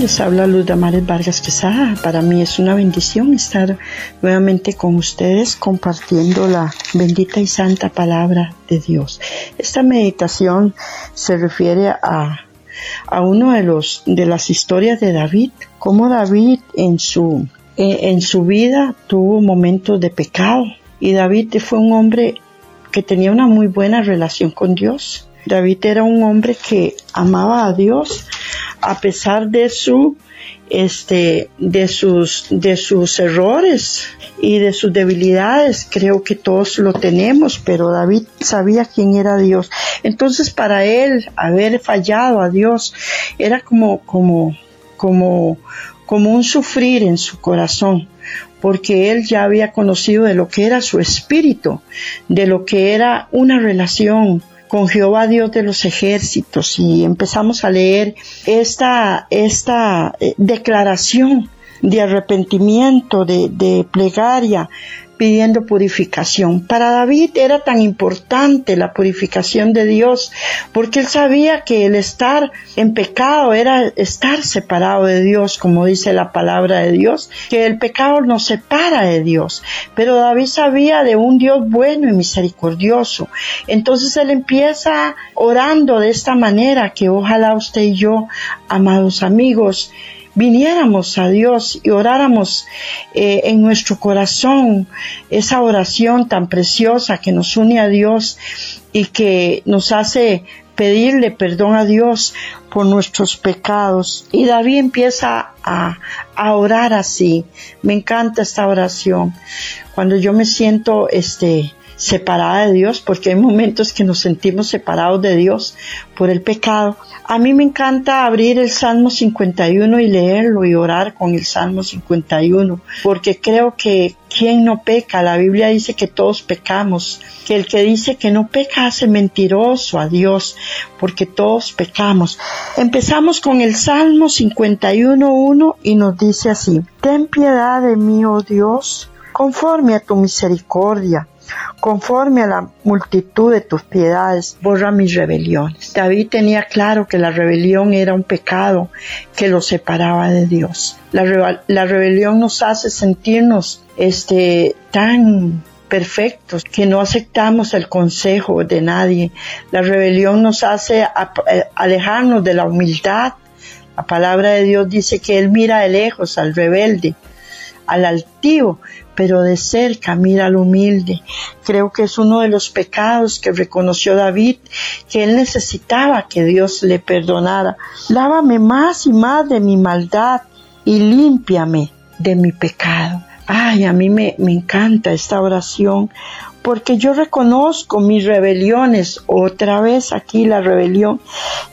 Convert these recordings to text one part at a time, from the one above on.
Les habla Luz Damares Vargas Quesada. Para mí es una bendición estar nuevamente con ustedes compartiendo la bendita y santa palabra de Dios. Esta meditación se refiere a, a uno de los de las historias de David, cómo David en su en su vida tuvo momentos de pecado y David fue un hombre que tenía una muy buena relación con Dios. David era un hombre que amaba a Dios a pesar de su este de sus de sus errores y de sus debilidades creo que todos lo tenemos pero David sabía quién era Dios. Entonces para él haber fallado a Dios era como como como como un sufrir en su corazón porque él ya había conocido de lo que era su espíritu de lo que era una relación con Jehová Dios de los ejércitos. Y empezamos a leer esta, esta eh, declaración de arrepentimiento, de, de plegaria, pidiendo purificación. Para David era tan importante la purificación de Dios porque él sabía que el estar en pecado era estar separado de Dios, como dice la palabra de Dios, que el pecado nos separa de Dios. Pero David sabía de un Dios bueno y misericordioso. Entonces él empieza orando de esta manera que ojalá usted y yo, amados amigos, viniéramos a Dios y oráramos eh, en nuestro corazón esa oración tan preciosa que nos une a Dios y que nos hace pedirle perdón a Dios por nuestros pecados. Y David empieza a, a, orar así. Me encanta esta oración. Cuando yo me siento este separada de Dios, porque hay momentos que nos sentimos separados de Dios por el pecado. A mí me encanta abrir el Salmo 51 y leerlo y orar con el Salmo 51, porque creo que quien no peca, la Biblia dice que todos pecamos, que el que dice que no peca hace mentiroso a Dios, porque todos pecamos. Empezamos con el Salmo 51.1 y nos dice así, Ten piedad de mí, oh Dios, conforme a tu misericordia conforme a la multitud de tus piedades, borra mis rebeliones. David tenía claro que la rebelión era un pecado que lo separaba de Dios. La, la rebelión nos hace sentirnos este, tan perfectos, que no aceptamos el consejo de nadie. La rebelión nos hace eh, alejarnos de la humildad. La palabra de Dios dice que Él mira de lejos al rebelde, al altivo, pero de cerca mira al humilde. Creo que es uno de los pecados que reconoció David, que él necesitaba que Dios le perdonara. Lávame más y más de mi maldad y límpiame de mi pecado. Ay, a mí me, me encanta esta oración porque yo reconozco mis rebeliones, otra vez aquí la rebelión,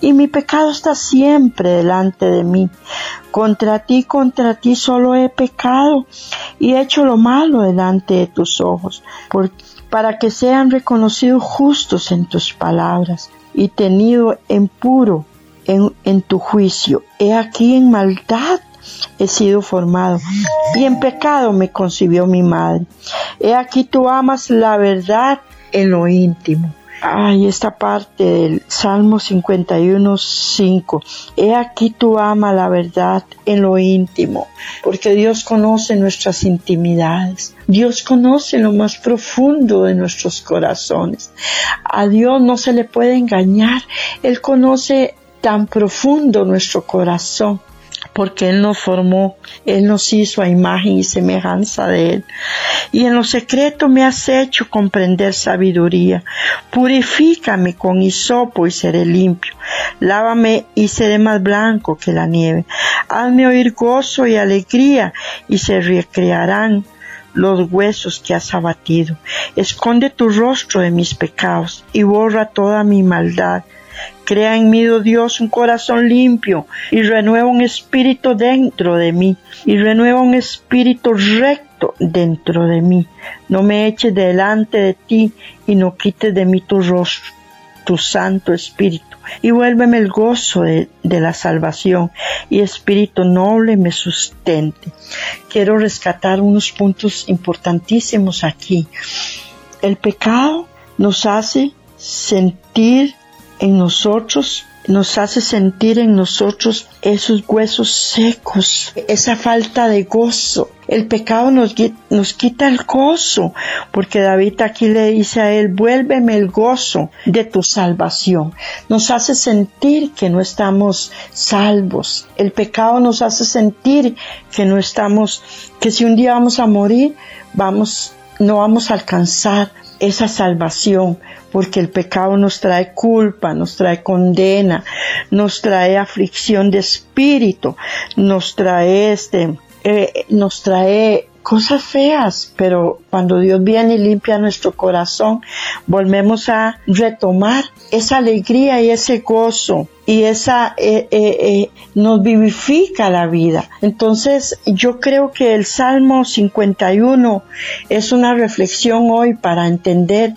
y mi pecado está siempre delante de mí. Contra ti, contra ti solo he pecado y he hecho lo malo delante de tus ojos, para que sean reconocidos justos en tus palabras y tenido en puro en tu juicio. He aquí en maldad he sido formado y en pecado me concibió mi madre. He aquí tú amas la verdad en lo íntimo. Ay, esta parte del Salmo 51, 5. He aquí tú amas la verdad en lo íntimo, porque Dios conoce nuestras intimidades. Dios conoce lo más profundo de nuestros corazones. A Dios no se le puede engañar. Él conoce tan profundo nuestro corazón porque Él nos formó, Él nos hizo a imagen y semejanza de Él. Y en lo secreto me has hecho comprender sabiduría. Purifícame con hisopo y seré limpio. Lávame y seré más blanco que la nieve. Hazme oír gozo y alegría y se recrearán los huesos que has abatido. Esconde tu rostro de mis pecados y borra toda mi maldad. Crea en mí, oh Dios, un corazón limpio y renueva un espíritu dentro de mí y renueva un espíritu recto dentro de mí. No me eches delante de ti y no quites de mí tu rostro, tu santo espíritu y vuélveme el gozo de, de, la salvación y espíritu noble me sustente. Quiero rescatar unos puntos importantísimos aquí. El pecado nos hace sentir en nosotros nos hace sentir en nosotros esos huesos secos, esa falta de gozo. El pecado nos, nos, quita el gozo, porque David aquí le dice a él, vuélveme el gozo de tu salvación. Nos hace sentir que no estamos salvos. El pecado nos hace sentir que no estamos, que si un día vamos a morir, vamos, no vamos a alcanzar esa salvación, porque el pecado nos trae culpa, nos trae condena, nos trae aflicción de espíritu, nos trae este, eh, nos trae cosas feas, pero cuando Dios viene y limpia nuestro corazón, volvemos a retomar esa alegría y ese gozo y esa eh, eh, nos vivifica la vida. Entonces yo creo que el Salmo 51 es una reflexión hoy para entender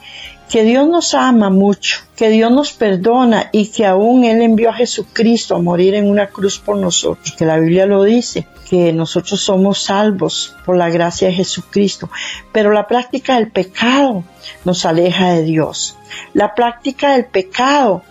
que Dios nos ama mucho, que Dios nos perdona y que aún Él envió a Jesucristo a morir en una cruz por nosotros, que la Biblia lo dice, que nosotros somos salvos por la gracia de Jesucristo, pero la práctica del pecado nos aleja de Dios. La práctica del pecado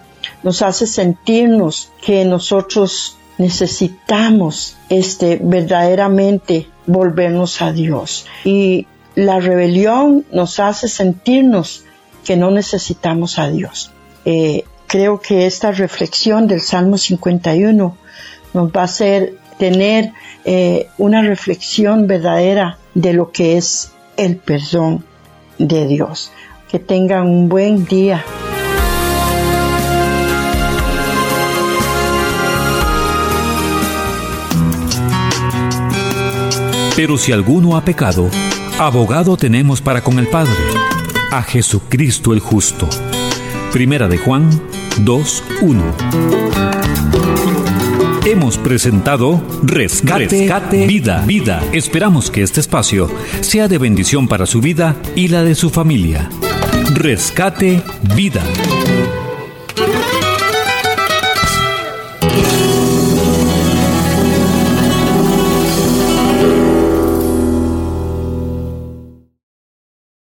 nos hace sentirnos que nosotros necesitamos este verdaderamente volvernos a Dios y la rebelión nos hace sentirnos que no necesitamos a Dios. Eh, creo que esta reflexión del Salmo 51 nos va a hacer tener eh, una reflexión verdadera de lo que es el perdón de Dios. Que tengan un buen día. Pero si alguno ha pecado, abogado tenemos para con el Padre a Jesucristo el justo. Primera de Juan 2.1. Hemos presentado Rescate, Vida, Vida. Esperamos que este espacio sea de bendición para su vida y la de su familia. Rescate Vida.